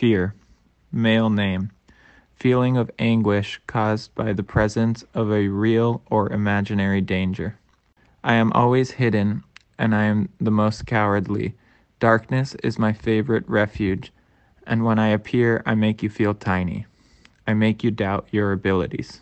Fear. Male name. Feeling of anguish caused by the presence of a real or imaginary danger. I am always hidden, and I am the most cowardly. Darkness is my favorite refuge, and when I appear, I make you feel tiny. I make you doubt your abilities.